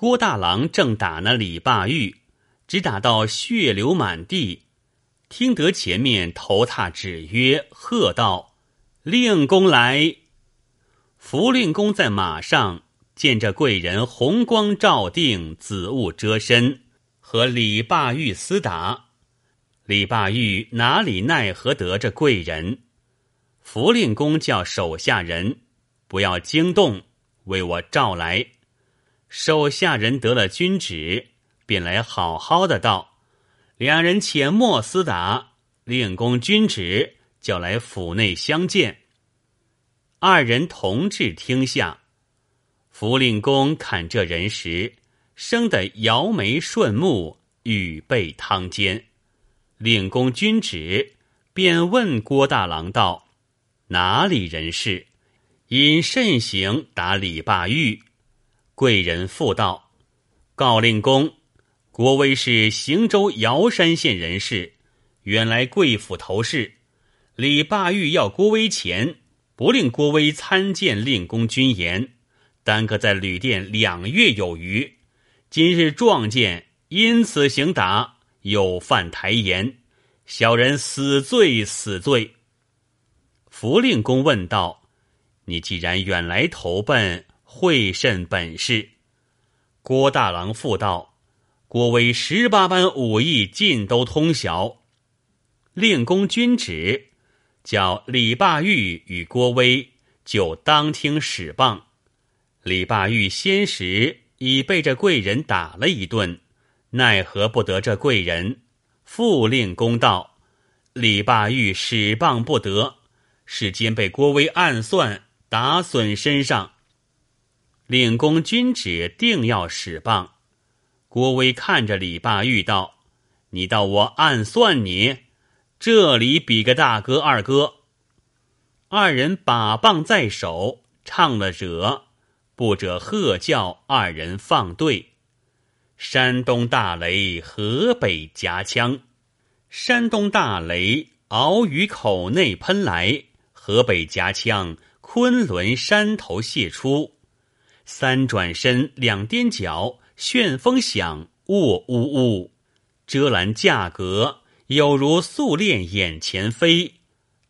郭大郎正打那李霸玉，只打到血流满地。听得前面头踏指约，喝道：“令公来！”福令公在马上，见这贵人红光照定，紫雾遮身，和李霸玉厮打。李霸玉哪里奈何得这贵人？福令公叫手下人不要惊动，为我召来。手下人得了军旨，便来好好的道：“两人且莫厮打，令公军旨，叫来府内相见。”二人同至厅下，福令公看这人时，生得摇眉顺目，语备汤间。令公君旨，便问郭大郎道：“哪里人士？因甚行打李霸玉？”贵人复道：“告令公，国威是行州瑶山县人士，原来贵府头事。李霸玉要郭威钱，不令郭威参见令公军言，耽搁在旅店两月有余。今日撞见，因此行打，有犯台言，小人死罪死罪。”福令公问道：“你既然远来投奔？”会甚本事？郭大郎复道：“郭威十八般武艺尽都通晓。”令公君旨，叫李霸玉与郭威就当听使棒。李霸玉先时已被这贵人打了一顿，奈何不得这贵人？复令公道：“李霸玉使棒不得，是间被郭威暗算，打损身上。”领公军旨定要使棒，郭威看着李霸玉道：“你道我暗算你？这里比个大哥二哥。”二人把棒在手，唱了者，不者喝叫，二人放队。山东大雷，河北夹枪。山东大雷敖于口内喷来，河北夹枪昆仑山头泄出。三转身，两颠脚，旋风响，卧呜呜，遮拦架阁，有如素练眼前飞。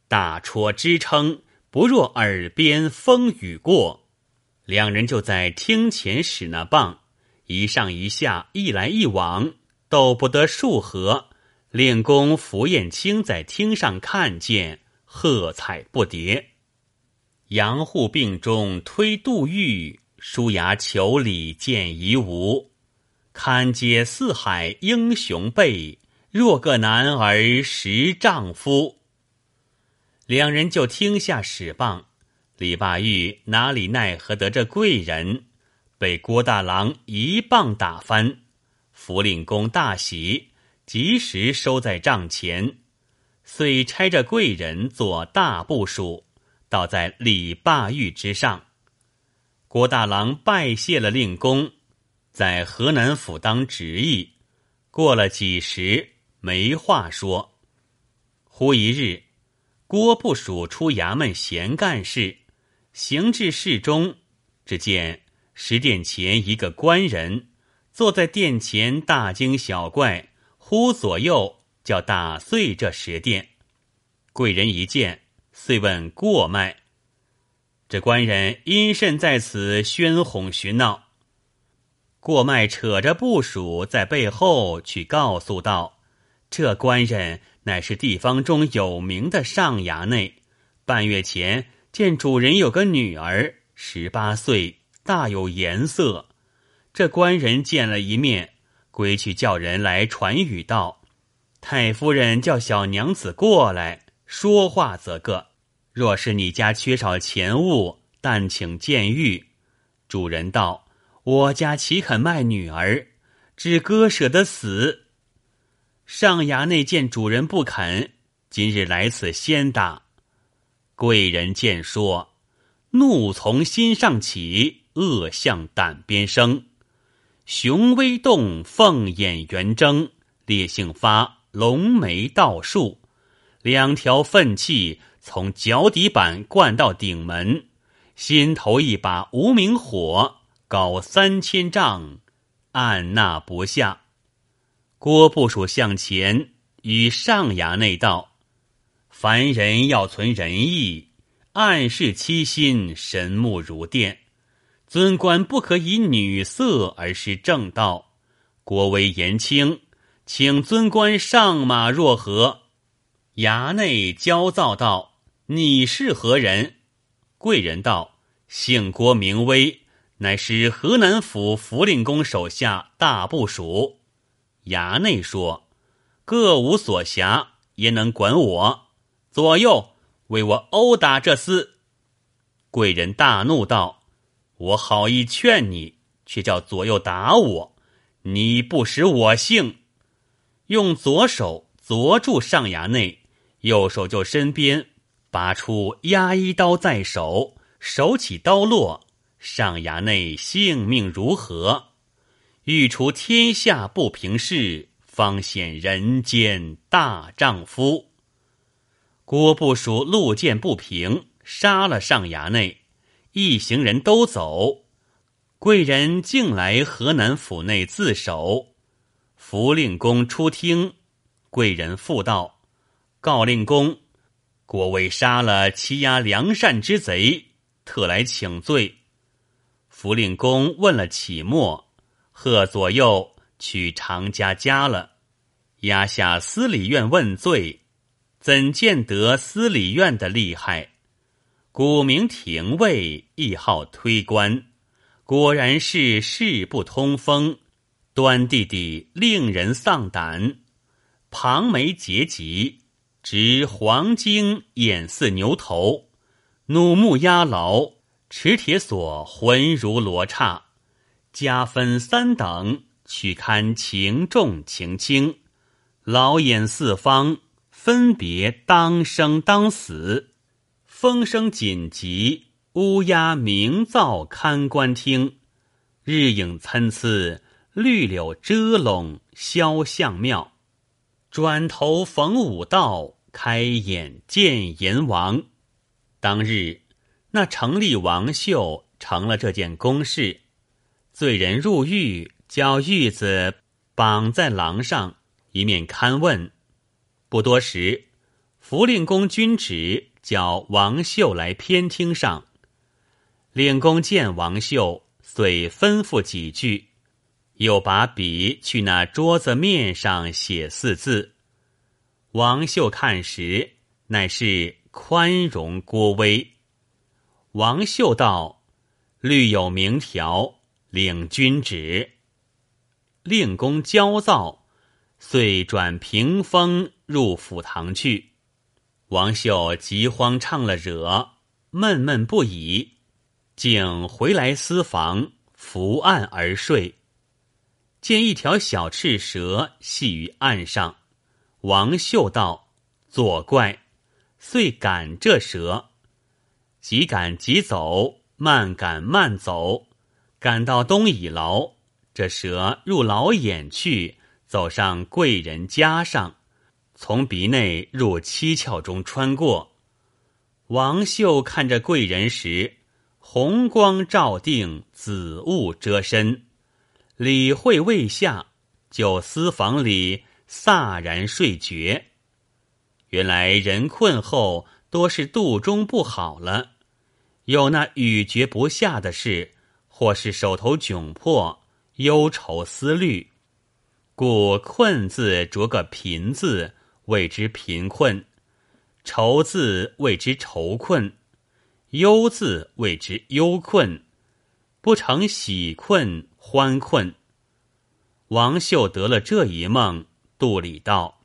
大戳支撑，不若耳边风雨过。两人就在厅前使那棒，一上一下，一来一往，斗不得数合。练功符彦卿在厅上看见，喝彩不迭。杨护病中推杜玉。舒牙求礼见夷吾，堪接四海英雄辈。若个男儿识丈夫，两人就听下使棒。李霸玉哪里奈何得这贵人，被郭大郎一棒打翻。福令公大喜，及时收在帐前，遂差着贵人做大部署，倒在李霸玉之上。郭大郎拜谢了令公，在河南府当执役。过了几时，没话说。忽一日，郭部署出衙门闲干事，行至室中，只见石殿前一个官人坐在殿前，大惊小怪，呼左右叫打碎这石殿。贵人一见，遂问过脉。这官人因甚在此喧哄寻闹？过脉扯着部署在背后去告诉道：“这官人乃是地方中有名的上衙内，半月前见主人有个女儿，十八岁，大有颜色。这官人见了一面，归去叫人来传语道：太夫人叫小娘子过来说话，则个。”若是你家缺少钱物，但请见玉。主人道：“我家岂肯卖女儿？只割舍得死。”上衙内见主人不肯，今日来此先打。贵人见说，怒从心上起，恶向胆边生。雄威动，凤眼圆睁，烈性发，龙眉倒竖，两条愤气。从脚底板灌到顶门，心头一把无名火，高三千丈，按捺不下。郭部署向前与上衙内道：“凡人要存仁义，暗示妻心，神目如电。尊官不可以女色而失正道。国威言轻，请尊官上马若何？”衙内焦躁道：“你是何人？”贵人道：“姓郭名威，乃是河南府福令公手下大部署。”衙内说：“各无所辖，焉能管我。”左右为我殴打这厮。贵人大怒道：“我好意劝你，却叫左右打我，你不识我性。”用左手凿住上衙内。右手就身边拔出压衣刀在手，手起刀落，上衙内性命如何？欲除天下不平事，方显人间大丈夫。郭部署路见不平，杀了上衙内，一行人都走。贵人竟来河南府内自首。福令公出听，贵人复道。告令公，郭威杀了欺压良善之贼，特来请罪。福令公问了启末，贺左右去常家家了，押下司礼院问罪。怎见得司礼院的厉害？古名廷尉，亦号推官，果然是事不通风，端弟弟令人丧胆，庞眉结疾。执黄金眼似牛头，弩目压牢，持铁锁浑如罗刹。加分三等，取堪情重情轻。老眼四方，分别当生当死。风声紧急，乌鸦鸣噪看官听。日影参差，绿柳遮笼肖像庙。转头逢武道。开眼见阎王，当日那成立王秀成了这件公事，罪人入狱，叫狱子绑在廊上，一面勘问。不多时，福令公君旨叫王秀来偏厅上。令公见王秀，遂吩咐几句，又把笔去那桌子面上写四字。王秀看时，乃是宽容郭威。王秀道：“律有明条，领君旨。”令公焦躁，遂转屏风入府堂去。王秀急慌唱了惹，闷闷不已，竟回来私房伏案而睡。见一条小赤蛇系于案上。王秀道：“作怪！”遂赶这蛇，急赶急走，慢赶慢走，赶到东倚牢，这蛇入牢眼去，走上贵人家上，从鼻内入七窍中穿过。王秀看着贵人时，红光照定，紫雾遮身，理会未下，就私房里。飒然睡觉，原来人困后多是肚中不好了，有那语绝不下的事，或是手头窘迫、忧愁思虑，故困字着个贫字，谓之贫困；愁字谓之愁困；忧字谓之忧困，不成喜困、欢困。王秀得了这一梦。杜里道：“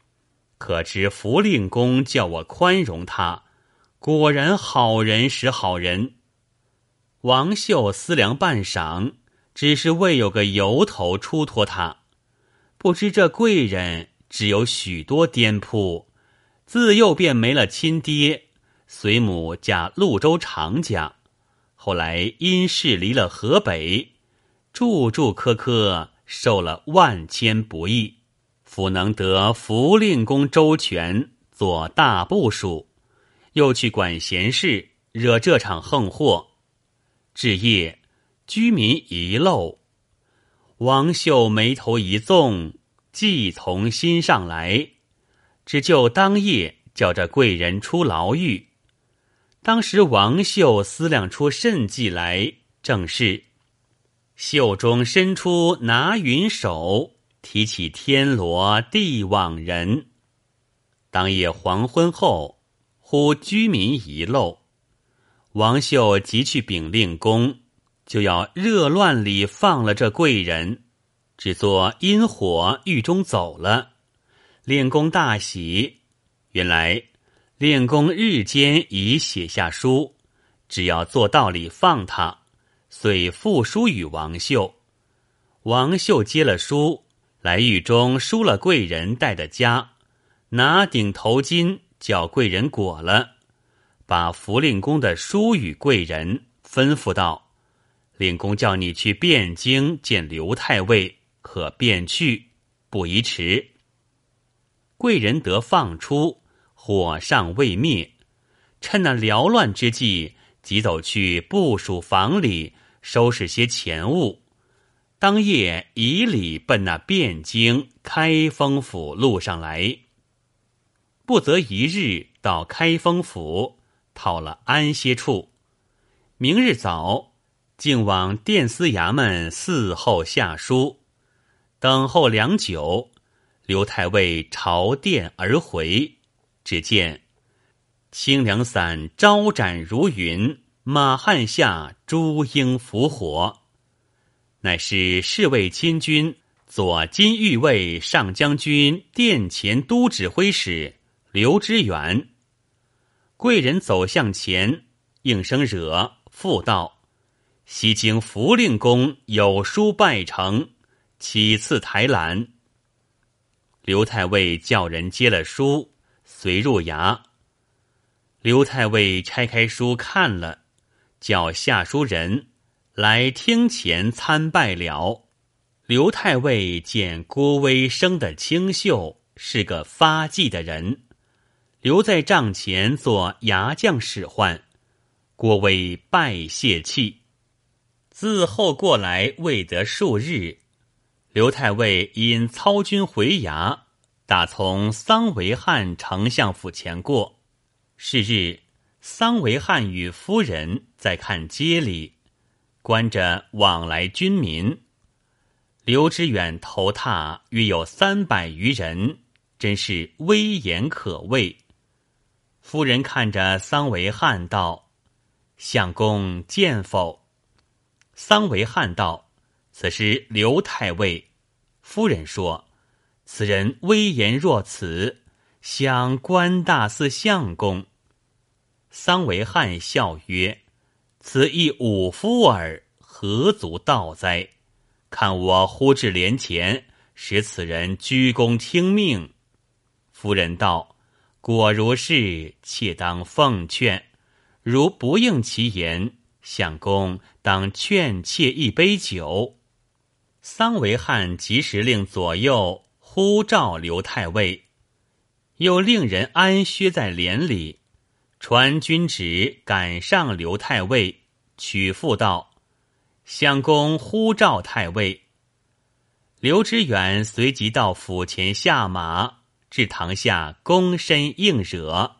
可知福令公叫我宽容他，果然好人是好人。”王秀思量半晌，只是未有个由头出脱他。不知这贵人只有许多颠扑，自幼便没了亲爹，随母嫁潞州常家，后来因事离了河北，住住磕磕，受了万千不易。甫能得福令公周全做大部署，又去管闲事，惹这场横祸。至夜，居民遗漏，王秀眉头一纵，计从心上来，只就当夜叫这贵人出牢狱。当时王秀思量出甚计来，正是袖中伸出拿云手，提起天罗地网人。当夜黄昏后，忽居民遗漏，王秀即去禀令公。就要热乱里放了这贵人，只作因火狱中走了。令公大喜，原来令公日间已写下书，只要做道理放他，遂复书与王秀。王秀接了书，来狱中输了贵人带的家，拿顶头巾叫贵人裹了，把福令公的书与贵人吩咐道。令公叫你去汴京见刘太尉，可便去，不宜迟。贵人得放出，火尚未灭，趁那缭乱之际，即走去部署房里收拾些钱物。当夜以礼奔那汴京开封府路上来，不择一日到开封府讨了安歇处，明日早。竟往殿司衙门伺候下书，等候良久，刘太尉朝殿而回，只见清凉伞招展如云，马汉下朱缨伏火，乃是侍卫亲军左金御卫上将军殿前都指挥使刘知远。贵人走向前，应声惹，复道。西京福令公有书拜呈，启赐台览。刘太尉叫人接了书，随入衙。刘太尉拆开书看了，叫下书人来厅前参拜了。刘太尉见郭威生的清秀，是个发迹的人，留在帐前做牙将使唤。郭威拜谢气。自后过来未得数日，刘太尉因操军回衙，打从桑维汉丞相府前过。是日，桑维汉与夫人在看街里，观着往来军民。刘知远头踏约有三百余人，真是威严可畏。夫人看着桑维汉道：“相公见否？”桑维汉道：“此时刘太尉。”夫人说：“此人威严若此，想官大似相公。”桑维汉笑曰：“此亦武夫耳，何足道哉？看我呼至帘前，使此人鞠躬听命。”夫人道：“果如是，妾当奉劝。如不应其言。”相公当劝妾一杯酒。桑维汉及时令左右呼召刘太尉，又令人安歇在帘里，传君旨赶上刘太尉，取复道：“相公呼召太尉。”刘知远随即到府前下马，至堂下躬身应惹，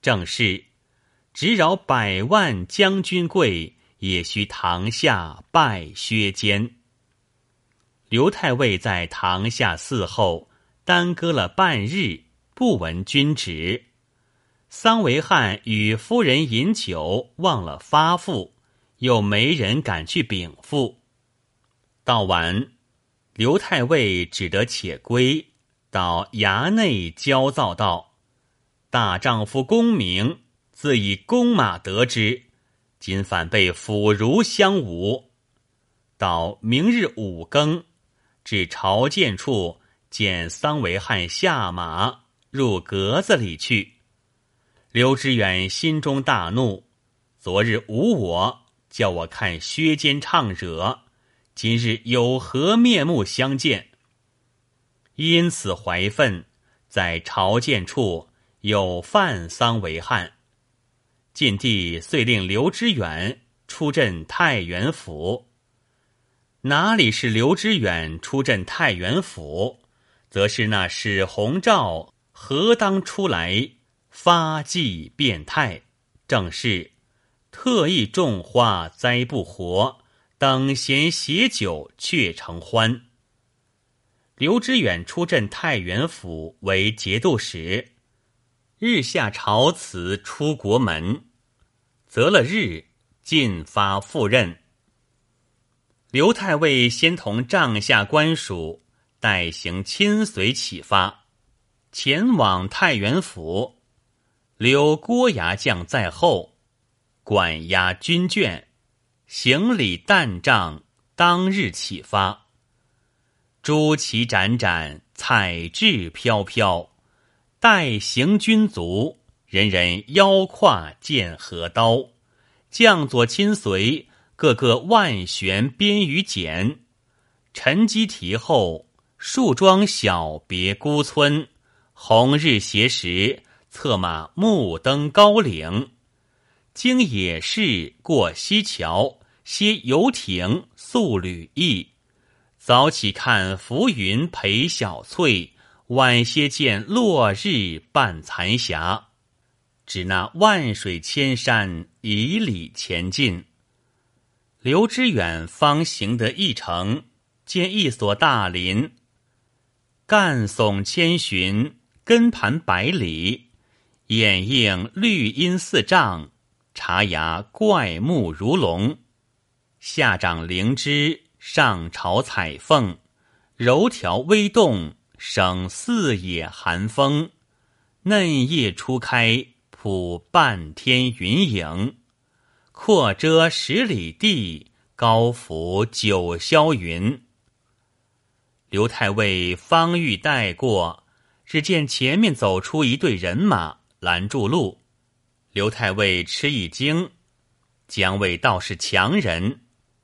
正是。直扰百万将军贵，也须堂下拜薛坚。刘太尉在堂下伺候，耽搁了半日，不闻君旨。桑维汉与夫人饮酒，忘了发付，又没人敢去禀赋。到晚，刘太尉只得且归，到衙内焦躁道：“大丈夫功名。”自以弓马得之，今反被腐儒相侮。到明日五更，至朝见处，见桑维汉下马入阁子里去。刘知远心中大怒，昨日无我，叫我看薛坚唱惹，今日有何面目相见？因此怀愤，在朝见处有犯丧为汉。晋帝遂令刘知远出镇太原府。哪里是刘知远出镇太原府，则是那史弘照何当出来发迹变态，正是特意种花栽不活，等闲携酒却成欢。刘知远出镇太原府为节度使，日下朝辞出国门，择了日进发赴任。刘太尉先同帐下官署代行亲随启发，前往太原府，留郭牙将在后，管押军眷，行李担帐，当日启发。朱旗展展，彩质飘飘，待行军卒，人人腰挎剑和刀，将佐亲随。个个万旋鞭与锏，沉积提后，树桩小别孤村。红日斜时，策马目登高岭。经野市过溪桥，歇游艇宿旅驿。早起看浮云陪小翠，晚些见落日伴残霞。指那万水千山，以里前进。刘知远方行得一程，见一所大林，干耸千寻，根盘百里，掩映绿荫四丈，茶芽怪木如龙，下长灵芝，上朝彩凤，柔条微动，省四野寒风，嫩叶初开，铺半天云影。阔遮十里地，高浮九霄云。刘太尉方欲带过，只见前面走出一队人马，拦住路。刘太尉吃一惊，姜卫倒是强人，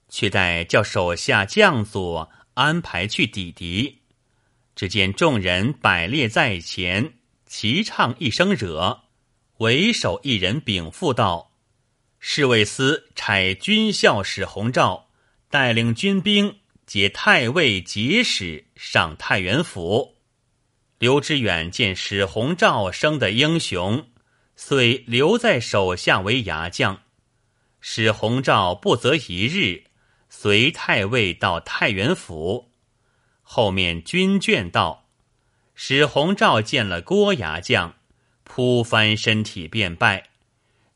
却待叫手下将佐安排去抵敌。只见众人摆列在前，齐唱一声惹，为首一人禀赋道。侍卫司差军校史弘照带领军兵接太尉节使上太原府。刘知远见史弘照生的英雄，遂留在手下为牙将。史弘照不择一日，随太尉到太原府。后面军眷到，史弘照见了郭牙将，扑翻身体便拜。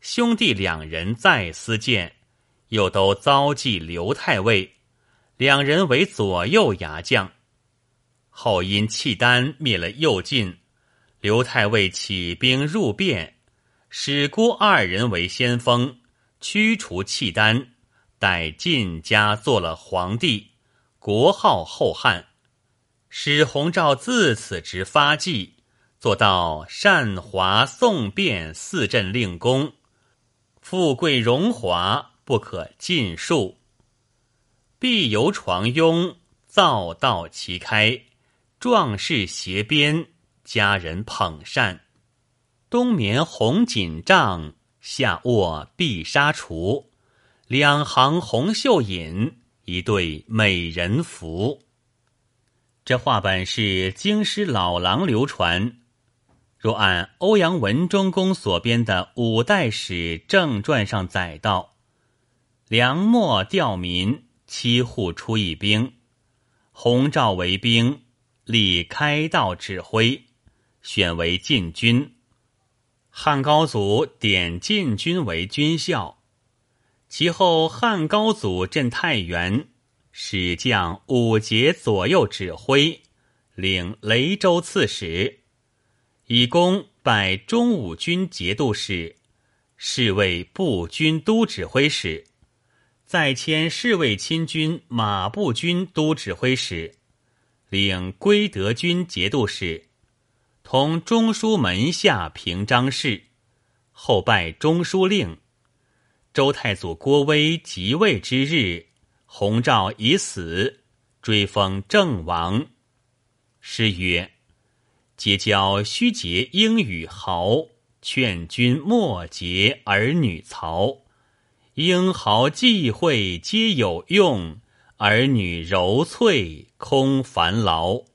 兄弟两人再思见，又都遭忌刘太尉，两人为左右牙将。后因契丹灭了右晋，刘太尉起兵入汴，使郭二人为先锋，驱除契丹，待晋家做了皇帝，国号后汉。史弘照自此直发迹，做到善华宋汴四镇令公。富贵荣华不可尽数，必由床慵，造道齐开，壮士斜边，佳人捧扇。冬眠红锦帐，夏卧碧纱橱。两行红袖引，一对美人扶。这话本是京师老郎流传。若按欧阳文忠公所编的《五代史正传》上载道，梁末调民，七户出一兵，洪昭为兵，立开道指挥，选为禁军。汉高祖点禁军为军校。其后汉高祖镇太原，使将五节左右指挥，领雷州刺史。以功拜中武军节度使，侍卫步军都指挥使，再迁侍卫亲军马步军都指挥使，领归德军节度使，同中书门下平章事，后拜中书令。周太祖郭威即位之日，弘照已死，追封郑王。诗曰。结交须结英语豪，劝君莫结儿女曹。英豪际会皆有用，儿女柔脆空烦劳。